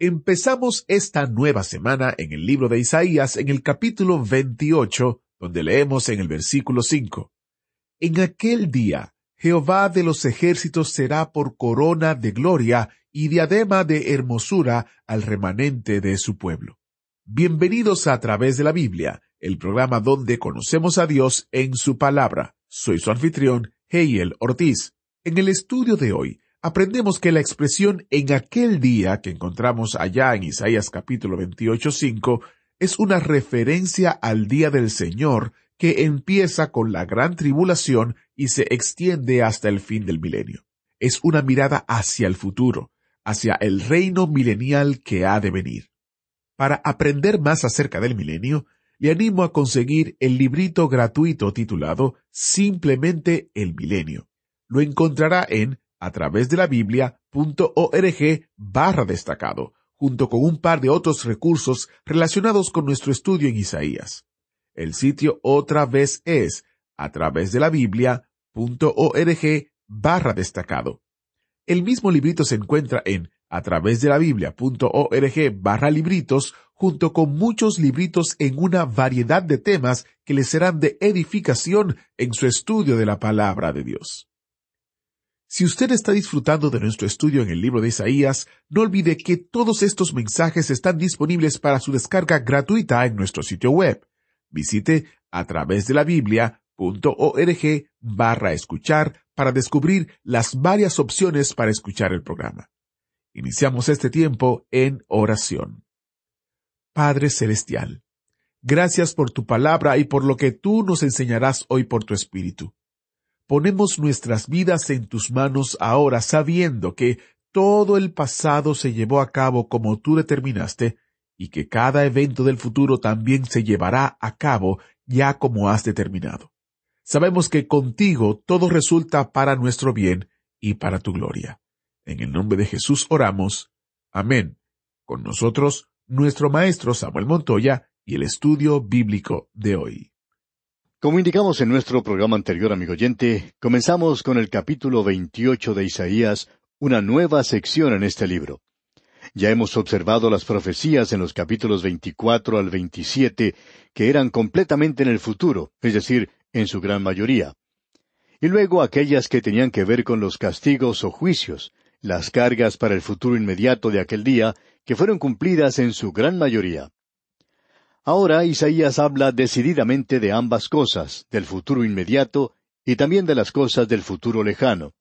Empezamos esta nueva semana en el libro de Isaías en el capítulo 28, donde leemos en el versículo 5. En aquel día, Jehová de los ejércitos será por corona de gloria y diadema de hermosura al remanente de su pueblo. Bienvenidos a, través de la Biblia, el programa donde conocemos a Dios en su palabra. Soy su anfitrión, Heiel Ortiz. En el estudio de hoy, aprendemos que la expresión en aquel día que encontramos allá en Isaías capítulo 28.5 es una referencia al día del Señor que empieza con la gran tribulación y se extiende hasta el fin del milenio. Es una mirada hacia el futuro, hacia el reino milenial que ha de venir. Para aprender más acerca del milenio, le animo a conseguir el librito gratuito titulado Simplemente el Milenio. Lo encontrará en a través de la Biblia.org barra destacado, junto con un par de otros recursos relacionados con nuestro estudio en Isaías. El sitio otra vez es a través de la Biblia.org barra destacado. El mismo librito se encuentra en a través de la Biblia.org barra libritos junto con muchos libritos en una variedad de temas que les serán de edificación en su estudio de la palabra de Dios. Si usted está disfrutando de nuestro estudio en el libro de Isaías, no olvide que todos estos mensajes están disponibles para su descarga gratuita en nuestro sitio web. Visite a través de la Biblia.org barra escuchar para descubrir las varias opciones para escuchar el programa. Iniciamos este tiempo en oración. Padre Celestial, gracias por tu palabra y por lo que tú nos enseñarás hoy por tu Espíritu. Ponemos nuestras vidas en tus manos ahora sabiendo que todo el pasado se llevó a cabo como tú determinaste y que cada evento del futuro también se llevará a cabo ya como has determinado. Sabemos que contigo todo resulta para nuestro bien y para tu gloria. En el nombre de Jesús oramos. Amén. Con nosotros, nuestro maestro Samuel Montoya y el estudio bíblico de hoy. Como indicamos en nuestro programa anterior, amigo oyente, comenzamos con el capítulo 28 de Isaías, una nueva sección en este libro. Ya hemos observado las profecías en los capítulos 24 al 27, que eran completamente en el futuro, es decir, en su gran mayoría. Y luego aquellas que tenían que ver con los castigos o juicios, las cargas para el futuro inmediato de aquel día, que fueron cumplidas en su gran mayoría. Ahora Isaías habla decididamente de ambas cosas, del futuro inmediato y también de las cosas del futuro lejano.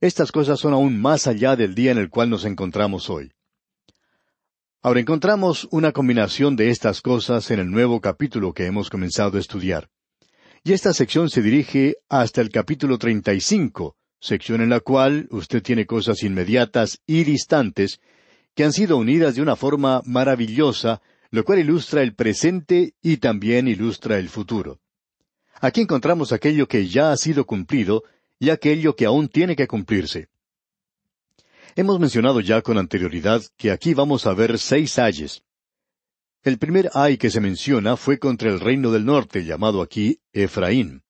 Estas cosas son aún más allá del día en el cual nos encontramos hoy. Ahora encontramos una combinación de estas cosas en el nuevo capítulo que hemos comenzado a estudiar. Y esta sección se dirige hasta el capítulo 35, sección en la cual usted tiene cosas inmediatas y distantes que han sido unidas de una forma maravillosa, lo cual ilustra el presente y también ilustra el futuro. Aquí encontramos aquello que ya ha sido cumplido y aquello que aún tiene que cumplirse. Hemos mencionado ya con anterioridad que aquí vamos a ver seis ayes. El primer ay que se menciona fue contra el reino del norte, llamado aquí Efraín.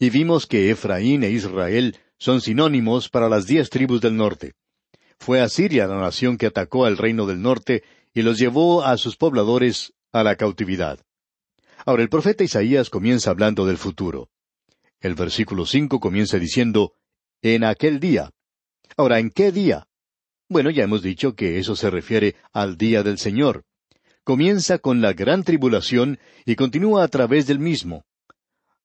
Y vimos que Efraín e Israel son sinónimos para las diez tribus del norte. Fue Asiria la nación que atacó al reino del norte y los llevó a sus pobladores a la cautividad. Ahora el profeta Isaías comienza hablando del futuro. El versículo cinco comienza diciendo, en aquel día. Ahora, ¿en qué día? Bueno, ya hemos dicho que eso se refiere al día del Señor. Comienza con la gran tribulación y continúa a través del mismo.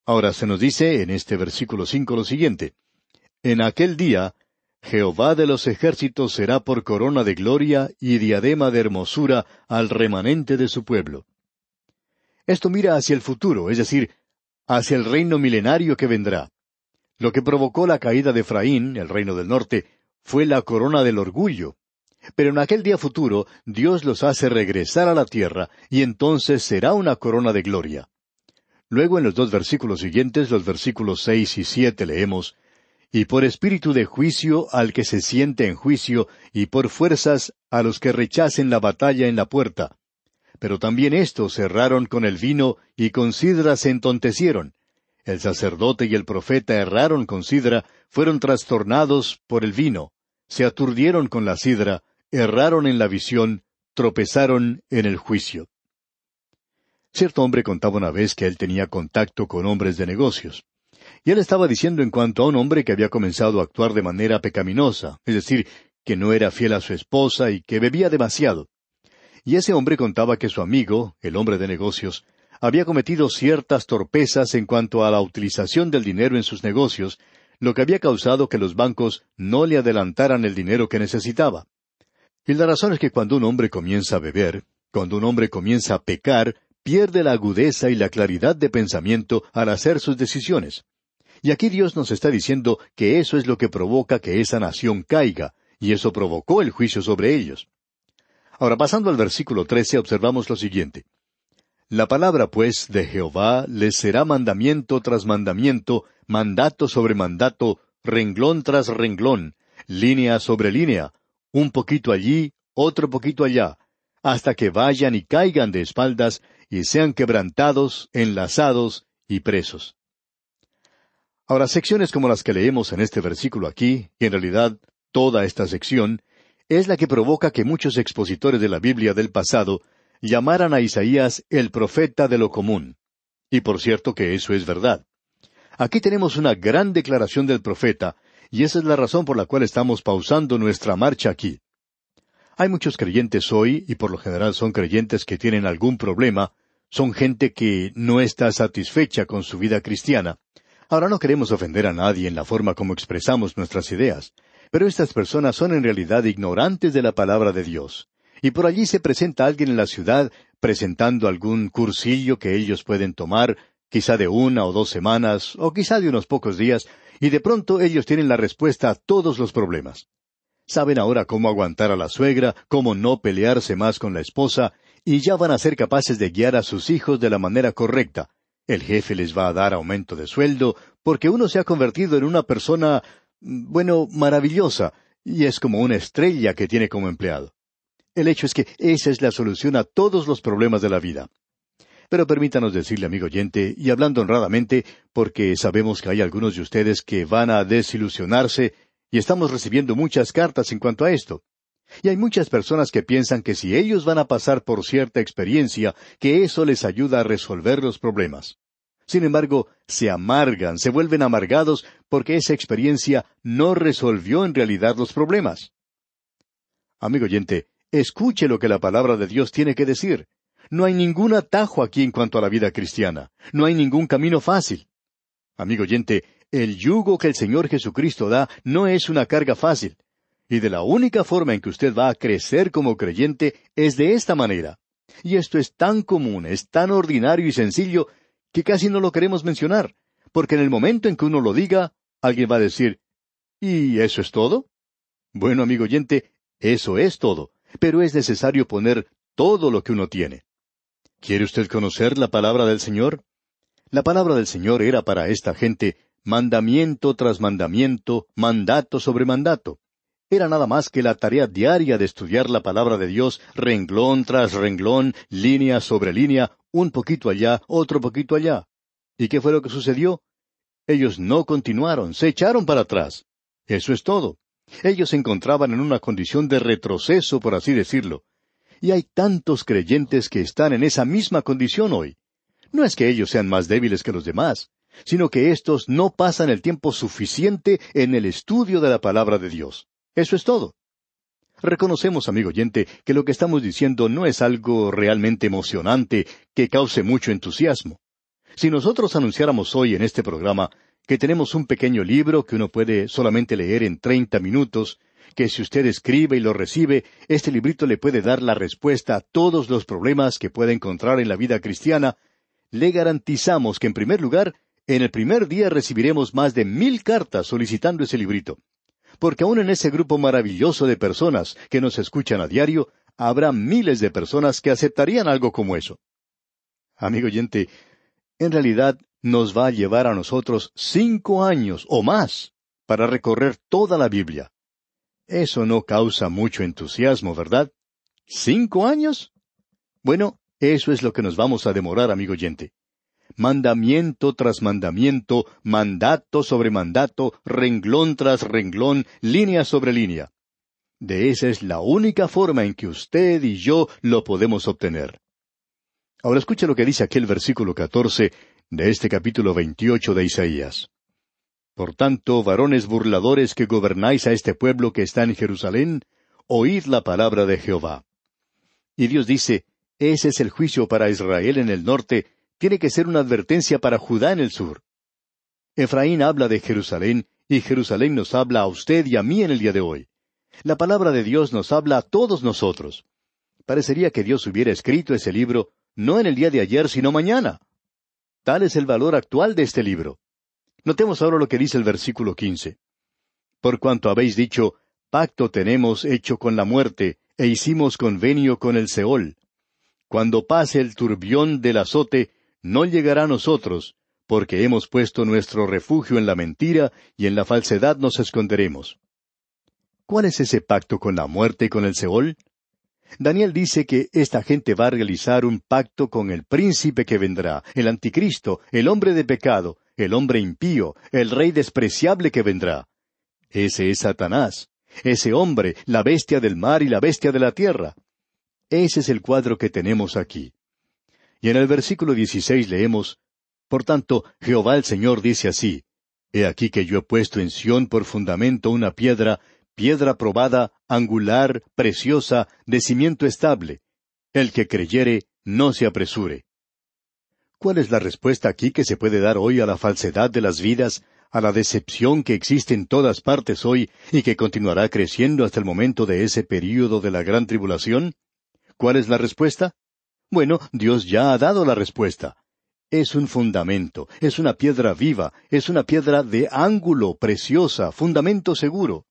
Ahora se nos dice en este versículo cinco lo siguiente. En aquel día Jehová de los ejércitos será por corona de gloria y diadema de hermosura al remanente de su pueblo. Esto mira hacia el futuro, es decir, hacia el reino milenario que vendrá. Lo que provocó la caída de Efraín, el reino del norte, fue la corona del orgullo. Pero en aquel día futuro Dios los hace regresar a la tierra y entonces será una corona de gloria. Luego en los dos versículos siguientes, los versículos seis y siete, leemos Y por espíritu de juicio al que se siente en juicio, y por fuerzas a los que rechacen la batalla en la puerta. Pero también estos erraron con el vino y con sidra se entontecieron. El sacerdote y el profeta erraron con sidra, fueron trastornados por el vino, se aturdieron con la sidra, erraron en la visión, tropezaron en el juicio. Cierto hombre contaba una vez que él tenía contacto con hombres de negocios. Y él estaba diciendo en cuanto a un hombre que había comenzado a actuar de manera pecaminosa, es decir, que no era fiel a su esposa y que bebía demasiado. Y ese hombre contaba que su amigo, el hombre de negocios, había cometido ciertas torpezas en cuanto a la utilización del dinero en sus negocios, lo que había causado que los bancos no le adelantaran el dinero que necesitaba. Y la razón es que cuando un hombre comienza a beber, cuando un hombre comienza a pecar, pierde la agudeza y la claridad de pensamiento al hacer sus decisiones. Y aquí Dios nos está diciendo que eso es lo que provoca que esa nación caiga, y eso provocó el juicio sobre ellos. Ahora, pasando al versículo trece, observamos lo siguiente. La palabra, pues, de Jehová les será mandamiento tras mandamiento, mandato sobre mandato, renglón tras renglón, línea sobre línea, un poquito allí, otro poquito allá, hasta que vayan y caigan de espaldas y sean quebrantados, enlazados y presos. Ahora, secciones como las que leemos en este versículo aquí, y en realidad toda esta sección, es la que provoca que muchos expositores de la Biblia del pasado llamaran a Isaías el profeta de lo común. Y por cierto que eso es verdad. Aquí tenemos una gran declaración del profeta, y esa es la razón por la cual estamos pausando nuestra marcha aquí. Hay muchos creyentes hoy, y por lo general son creyentes que tienen algún problema, son gente que no está satisfecha con su vida cristiana. Ahora no queremos ofender a nadie en la forma como expresamos nuestras ideas, pero estas personas son en realidad ignorantes de la palabra de Dios. Y por allí se presenta alguien en la ciudad presentando algún cursillo que ellos pueden tomar, quizá de una o dos semanas, o quizá de unos pocos días, y de pronto ellos tienen la respuesta a todos los problemas. Saben ahora cómo aguantar a la suegra, cómo no pelearse más con la esposa, y ya van a ser capaces de guiar a sus hijos de la manera correcta. El jefe les va a dar aumento de sueldo, porque uno se ha convertido en una persona, bueno, maravillosa, y es como una estrella que tiene como empleado. El hecho es que esa es la solución a todos los problemas de la vida. Pero permítanos decirle, amigo oyente, y hablando honradamente, porque sabemos que hay algunos de ustedes que van a desilusionarse, y estamos recibiendo muchas cartas en cuanto a esto. Y hay muchas personas que piensan que si ellos van a pasar por cierta experiencia, que eso les ayuda a resolver los problemas. Sin embargo, se amargan, se vuelven amargados porque esa experiencia no resolvió en realidad los problemas. Amigo oyente, escuche lo que la palabra de Dios tiene que decir. No hay ningún atajo aquí en cuanto a la vida cristiana. No hay ningún camino fácil. Amigo oyente, el yugo que el Señor Jesucristo da no es una carga fácil. Y de la única forma en que usted va a crecer como creyente es de esta manera. Y esto es tan común, es tan ordinario y sencillo, que casi no lo queremos mencionar, porque en el momento en que uno lo diga, alguien va a decir, ¿y eso es todo? Bueno, amigo oyente, eso es todo, pero es necesario poner todo lo que uno tiene. ¿Quiere usted conocer la palabra del Señor? La palabra del Señor era para esta gente mandamiento tras mandamiento, mandato sobre mandato. Era nada más que la tarea diaria de estudiar la palabra de Dios renglón tras renglón, línea sobre línea, un poquito allá, otro poquito allá. ¿Y qué fue lo que sucedió? Ellos no continuaron, se echaron para atrás. Eso es todo. Ellos se encontraban en una condición de retroceso, por así decirlo. Y hay tantos creyentes que están en esa misma condición hoy. No es que ellos sean más débiles que los demás, sino que éstos no pasan el tiempo suficiente en el estudio de la palabra de Dios. Eso es todo. Reconocemos, amigo oyente, que lo que estamos diciendo no es algo realmente emocionante que cause mucho entusiasmo. Si nosotros anunciáramos hoy en este programa que tenemos un pequeño libro que uno puede solamente leer en treinta minutos, que si usted escribe y lo recibe, este librito le puede dar la respuesta a todos los problemas que puede encontrar en la vida cristiana, le garantizamos que en primer lugar, en el primer día recibiremos más de mil cartas solicitando ese librito. Porque aún en ese grupo maravilloso de personas que nos escuchan a diario, habrá miles de personas que aceptarían algo como eso. Amigo oyente, en realidad nos va a llevar a nosotros cinco años o más para recorrer toda la Biblia. Eso no causa mucho entusiasmo, ¿verdad? ¿Cinco años? Bueno, eso es lo que nos vamos a demorar, amigo oyente. Mandamiento tras mandamiento, mandato sobre mandato, renglón tras renglón, línea sobre línea. De esa es la única forma en que usted y yo lo podemos obtener. Ahora escucha lo que dice aquel versículo catorce de este capítulo veintiocho de Isaías. Por tanto, varones burladores que gobernáis a este pueblo que está en Jerusalén, oíd la palabra de Jehová. Y Dios dice, ese es el juicio para Israel en el norte, tiene que ser una advertencia para Judá en el sur. Efraín habla de Jerusalén, y Jerusalén nos habla a usted y a mí en el día de hoy. La palabra de Dios nos habla a todos nosotros. Parecería que Dios hubiera escrito ese libro no en el día de ayer, sino mañana. Tal es el valor actual de este libro. Notemos ahora lo que dice el versículo quince. Por cuanto habéis dicho, pacto tenemos hecho con la muerte, e hicimos convenio con el Seol. Cuando pase el turbión del azote, no llegará a nosotros, porque hemos puesto nuestro refugio en la mentira y en la falsedad nos esconderemos. ¿Cuál es ese pacto con la muerte y con el Seol? Daniel dice que esta gente va a realizar un pacto con el príncipe que vendrá, el anticristo, el hombre de pecado, el hombre impío, el rey despreciable que vendrá. Ese es Satanás, ese hombre, la bestia del mar y la bestia de la tierra. Ese es el cuadro que tenemos aquí. Y en el versículo 16 leemos, Por tanto, Jehová el Señor dice así, He aquí que yo he puesto en Sión por fundamento una piedra, piedra probada, angular, preciosa, de cimiento estable. El que creyere, no se apresure. ¿Cuál es la respuesta aquí que se puede dar hoy a la falsedad de las vidas, a la decepción que existe en todas partes hoy y que continuará creciendo hasta el momento de ese período de la gran tribulación? ¿Cuál es la respuesta? Bueno, Dios ya ha dado la respuesta. Es un fundamento, es una piedra viva, es una piedra de ángulo, preciosa, fundamento seguro.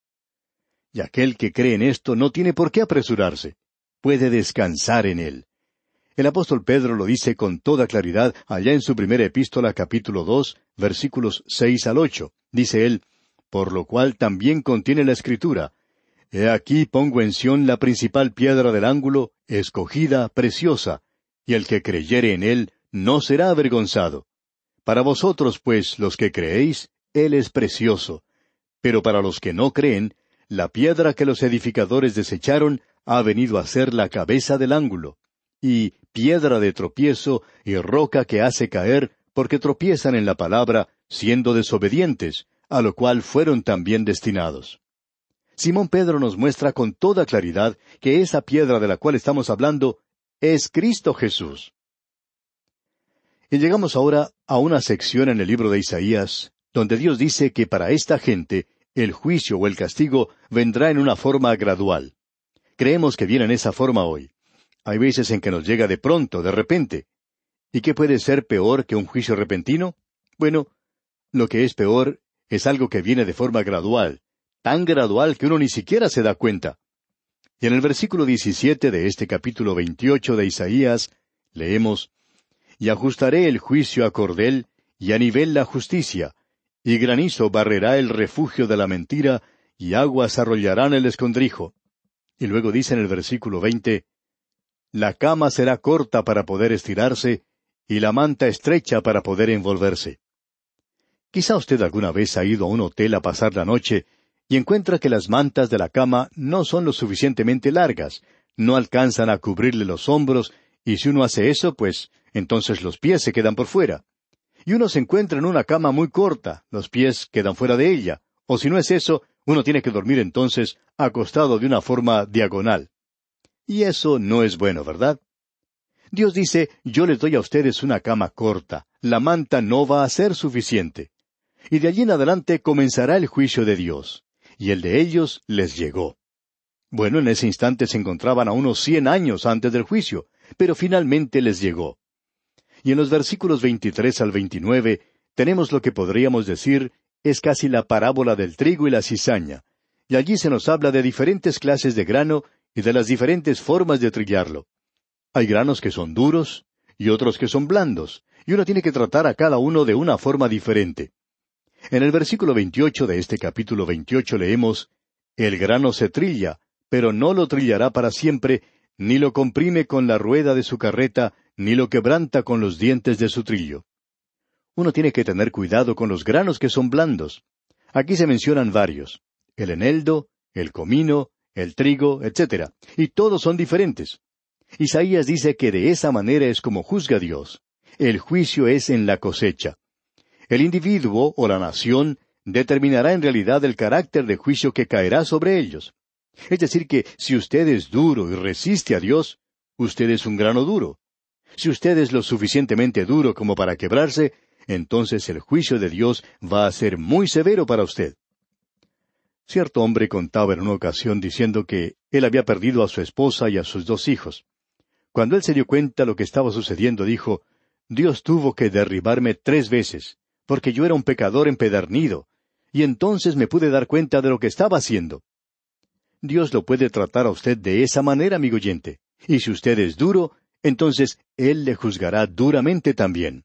Y aquel que cree en esto no tiene por qué apresurarse. Puede descansar en él. El apóstol Pedro lo dice con toda claridad allá en su primera epístola capítulo dos, versículos seis al ocho. Dice él, por lo cual también contiene la escritura. He aquí pongo en Sión la principal piedra del ángulo, escogida, preciosa, y el que creyere en él no será avergonzado. Para vosotros, pues, los que creéis, él es precioso. Pero para los que no creen, la piedra que los edificadores desecharon ha venido a ser la cabeza del ángulo, y piedra de tropiezo y roca que hace caer, porque tropiezan en la palabra, siendo desobedientes, a lo cual fueron también destinados. Simón Pedro nos muestra con toda claridad que esa piedra de la cual estamos hablando es Cristo Jesús. Y llegamos ahora a una sección en el libro de Isaías, donde Dios dice que para esta gente el juicio o el castigo vendrá en una forma gradual. Creemos que viene en esa forma hoy. Hay veces en que nos llega de pronto, de repente. ¿Y qué puede ser peor que un juicio repentino? Bueno, lo que es peor es algo que viene de forma gradual, tan gradual que uno ni siquiera se da cuenta. Y en el versículo 17 de este capítulo 28 de Isaías leemos, Y ajustaré el juicio a cordel, y a nivel la justicia, y granizo barrerá el refugio de la mentira, y aguas arrollarán el escondrijo. Y luego dice en el versículo veinte, La cama será corta para poder estirarse, y la manta estrecha para poder envolverse. Quizá usted alguna vez ha ido a un hotel a pasar la noche y encuentra que las mantas de la cama no son lo suficientemente largas, no alcanzan a cubrirle los hombros, y si uno hace eso, pues entonces los pies se quedan por fuera y uno se encuentra en una cama muy corta, los pies quedan fuera de ella, o si no es eso, uno tiene que dormir entonces acostado de una forma diagonal. Y eso no es bueno, ¿verdad? Dios dice, yo les doy a ustedes una cama corta, la manta no va a ser suficiente. Y de allí en adelante comenzará el juicio de Dios, y el de ellos les llegó. Bueno, en ese instante se encontraban a unos cien años antes del juicio, pero finalmente les llegó. Y en los versículos 23 al 29 tenemos lo que podríamos decir es casi la parábola del trigo y la cizaña. y allí se nos habla de diferentes clases de grano y de las diferentes formas de trillarlo. Hay granos que son duros y otros que son blandos, y uno tiene que tratar a cada uno de una forma diferente. En el versículo 28 de este capítulo 28 leemos, El grano se trilla, pero no lo trillará para siempre, ni lo comprime con la rueda de su carreta, ni lo quebranta con los dientes de su trillo. Uno tiene que tener cuidado con los granos que son blandos. Aquí se mencionan varios. El eneldo, el comino, el trigo, etc. Y todos son diferentes. Isaías dice que de esa manera es como juzga Dios. El juicio es en la cosecha. El individuo o la nación determinará en realidad el carácter de juicio que caerá sobre ellos. Es decir, que si usted es duro y resiste a Dios, usted es un grano duro. Si usted es lo suficientemente duro como para quebrarse, entonces el juicio de Dios va a ser muy severo para usted. Cierto hombre contaba en una ocasión diciendo que él había perdido a su esposa y a sus dos hijos. Cuando él se dio cuenta de lo que estaba sucediendo, dijo, Dios tuvo que derribarme tres veces, porque yo era un pecador empedernido, y entonces me pude dar cuenta de lo que estaba haciendo. Dios lo puede tratar a usted de esa manera, amigo oyente. Y si usted es duro, entonces Él le juzgará duramente también.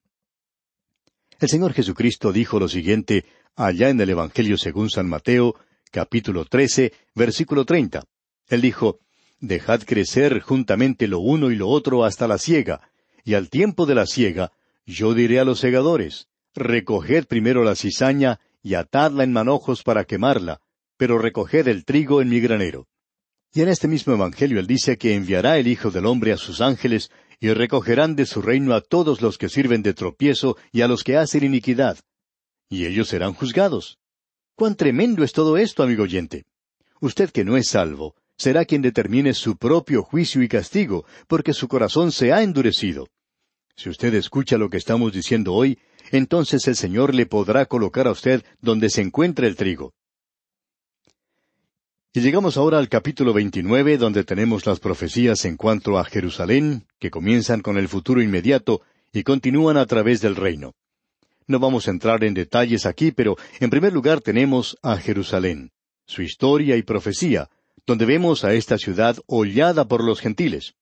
El Señor Jesucristo dijo lo siguiente allá en el Evangelio según San Mateo, capítulo trece, versículo treinta. Él dijo, Dejad crecer juntamente lo uno y lo otro hasta la siega, y al tiempo de la siega, yo diré a los segadores, Recoged primero la cizaña y atadla en manojos para quemarla, pero recoged el trigo en mi granero. Y en este mismo Evangelio él dice que enviará el Hijo del Hombre a sus ángeles, y recogerán de su reino a todos los que sirven de tropiezo y a los que hacen iniquidad. Y ellos serán juzgados. Cuán tremendo es todo esto, amigo oyente. Usted que no es salvo, será quien determine su propio juicio y castigo, porque su corazón se ha endurecido. Si usted escucha lo que estamos diciendo hoy, entonces el Señor le podrá colocar a usted donde se encuentra el trigo. Y llegamos ahora al capítulo 29, donde tenemos las profecías en cuanto a Jerusalén, que comienzan con el futuro inmediato y continúan a través del reino. No vamos a entrar en detalles aquí, pero en primer lugar tenemos a Jerusalén, su historia y profecía, donde vemos a esta ciudad hollada por los gentiles.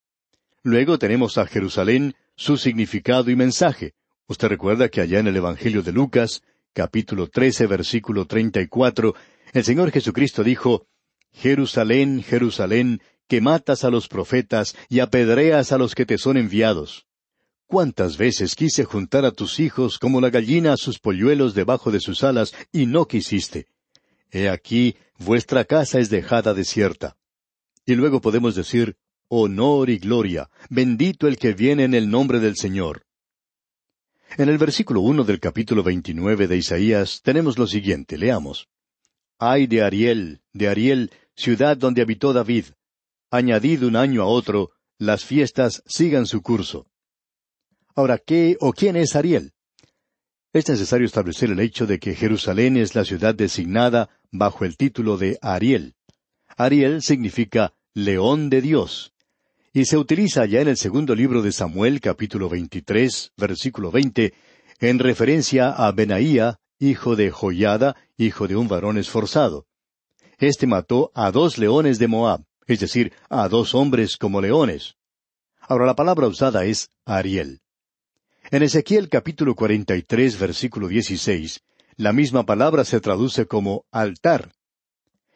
Luego tenemos a Jerusalén, su significado y mensaje. Usted recuerda que allá en el Evangelio de Lucas, capítulo 13, versículo 34, el Señor Jesucristo dijo, Jerusalén, Jerusalén, que matas a los profetas y apedreas a los que te son enviados. ¿Cuántas veces quise juntar a tus hijos como la gallina a sus polluelos debajo de sus alas, y no quisiste? He aquí, vuestra casa es dejada desierta. Y luego podemos decir, honor y gloria, bendito el que viene en el nombre del Señor. En el versículo uno del capítulo veintinueve de Isaías tenemos lo siguiente, leamos. Ay de Ariel, de Ariel, ciudad donde habitó David. Añadid un año a otro, las fiestas sigan su curso. Ahora, ¿qué o quién es Ariel? Es necesario establecer el hecho de que Jerusalén es la ciudad designada bajo el título de Ariel. Ariel significa león de Dios. Y se utiliza ya en el segundo libro de Samuel, capítulo 23, versículo 20, en referencia a Benaía, hijo de Joyada, hijo de un varón esforzado. Este mató a dos leones de Moab, es decir, a dos hombres como leones. Ahora la palabra usada es Ariel. En Ezequiel capítulo 43 versículo 16, la misma palabra se traduce como altar.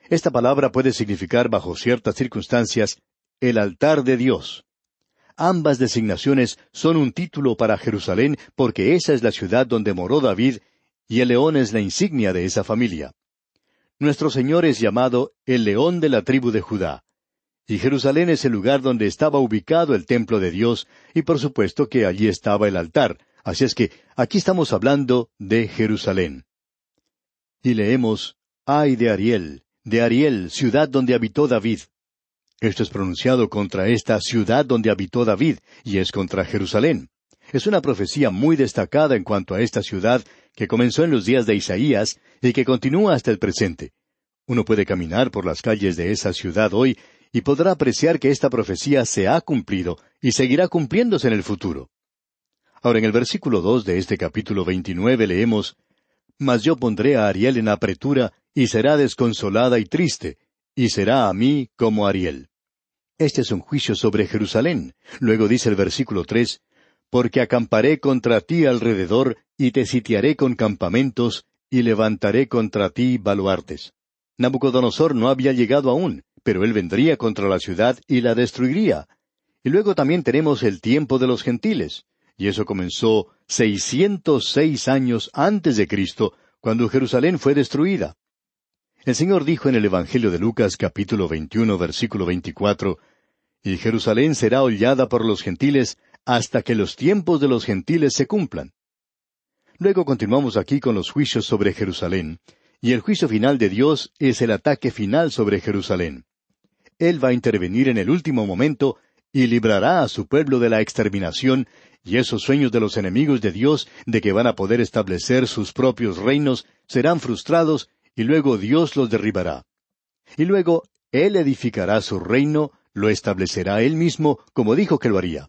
Esta palabra puede significar bajo ciertas circunstancias el altar de Dios. Ambas designaciones son un título para Jerusalén porque esa es la ciudad donde moró David y el león es la insignia de esa familia. Nuestro Señor es llamado el león de la tribu de Judá. Y Jerusalén es el lugar donde estaba ubicado el templo de Dios, y por supuesto que allí estaba el altar. Así es que aquí estamos hablando de Jerusalén. Y leemos, ay de Ariel, de Ariel, ciudad donde habitó David. Esto es pronunciado contra esta ciudad donde habitó David, y es contra Jerusalén. Es una profecía muy destacada en cuanto a esta ciudad que comenzó en los días de Isaías y que continúa hasta el presente. Uno puede caminar por las calles de esa ciudad hoy y podrá apreciar que esta profecía se ha cumplido y seguirá cumpliéndose en el futuro. Ahora en el versículo dos de este capítulo veintinueve leemos Mas yo pondré a Ariel en apretura y será desconsolada y triste, y será a mí como Ariel. Este es un juicio sobre Jerusalén. Luego dice el versículo tres, Porque acamparé contra ti alrededor, y te sitiaré con campamentos, y levantaré contra ti baluartes. Nabucodonosor no había llegado aún, pero él vendría contra la ciudad y la destruiría. Y luego también tenemos el tiempo de los gentiles, y eso comenzó seiscientos seis años antes de Cristo, cuando Jerusalén fue destruida. El Señor dijo en el Evangelio de Lucas capítulo 21 versículo 24, Y Jerusalén será hollada por los gentiles hasta que los tiempos de los gentiles se cumplan. Luego continuamos aquí con los juicios sobre Jerusalén, y el juicio final de Dios es el ataque final sobre Jerusalén. Él va a intervenir en el último momento y librará a su pueblo de la exterminación y esos sueños de los enemigos de Dios de que van a poder establecer sus propios reinos serán frustrados y luego Dios los derribará. Y luego Él edificará su reino, lo establecerá Él mismo, como dijo que lo haría.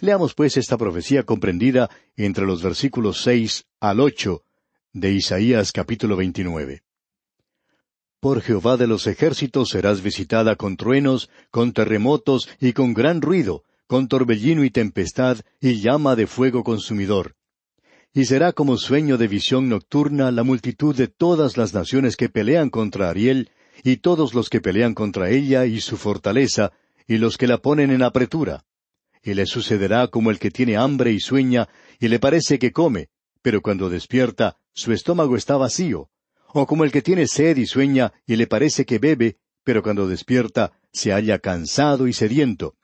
Leamos pues esta profecía comprendida entre los versículos seis al ocho de Isaías capítulo veintinueve. Por Jehová de los ejércitos serás visitada con truenos, con terremotos y con gran ruido, con torbellino y tempestad y llama de fuego consumidor y será como sueño de visión nocturna la multitud de todas las naciones que pelean contra Ariel, y todos los que pelean contra ella y su fortaleza, y los que la ponen en apretura. Y le sucederá como el que tiene hambre y sueña, y le parece que come, pero cuando despierta, su estómago está vacío. O como el que tiene sed y sueña, y le parece que bebe, pero cuando despierta, se halla cansado y sediento.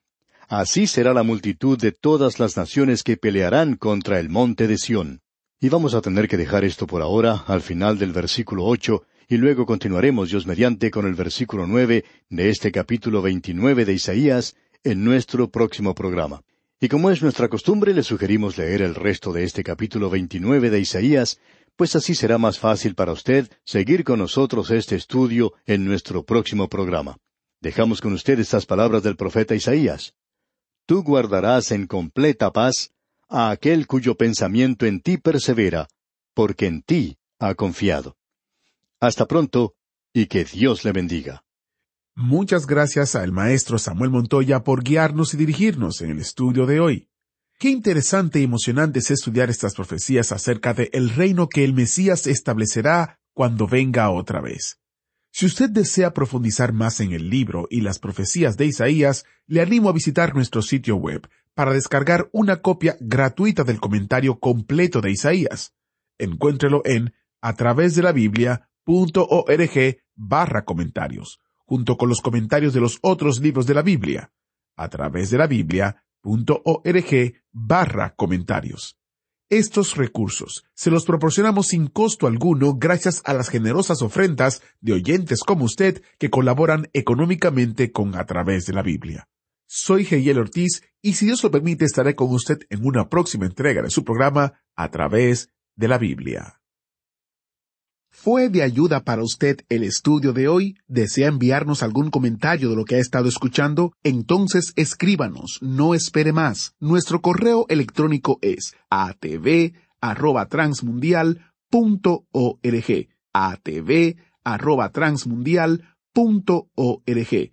Así será la multitud de todas las naciones que pelearán contra el monte de Sión. Y vamos a tener que dejar esto por ahora, al final del versículo ocho, y luego continuaremos, Dios mediante, con el versículo nueve de este capítulo veintinueve de Isaías en nuestro próximo programa. Y como es nuestra costumbre, le sugerimos leer el resto de este capítulo veintinueve de Isaías, pues así será más fácil para usted seguir con nosotros este estudio en nuestro próximo programa. Dejamos con usted estas palabras del profeta Isaías. Tú guardarás en completa paz a aquel cuyo pensamiento en ti persevera, porque en ti ha confiado. Hasta pronto, y que Dios le bendiga. Muchas gracias al maestro Samuel Montoya por guiarnos y dirigirnos en el estudio de hoy. Qué interesante y emocionante es estudiar estas profecías acerca de el reino que el Mesías establecerá cuando venga otra vez. Si usted desea profundizar más en el libro y las profecías de Isaías, le animo a visitar nuestro sitio web para descargar una copia gratuita del comentario completo de Isaías. Encuéntrelo en a través de la Biblia.org barra comentarios, junto con los comentarios de los otros libros de la Biblia. A través de la Biblia.org barra comentarios. Estos recursos se los proporcionamos sin costo alguno gracias a las generosas ofrendas de oyentes como usted que colaboran económicamente con A través de la Biblia. Soy Geyel Ortiz y si Dios lo permite estaré con usted en una próxima entrega de su programa a través de la Biblia. ¿Fue de ayuda para usted el estudio de hoy? ¿Desea enviarnos algún comentario de lo que ha estado escuchando? Entonces escríbanos, no espere más. Nuestro correo electrónico es atv@transmundial.org. atv@transmundial.org.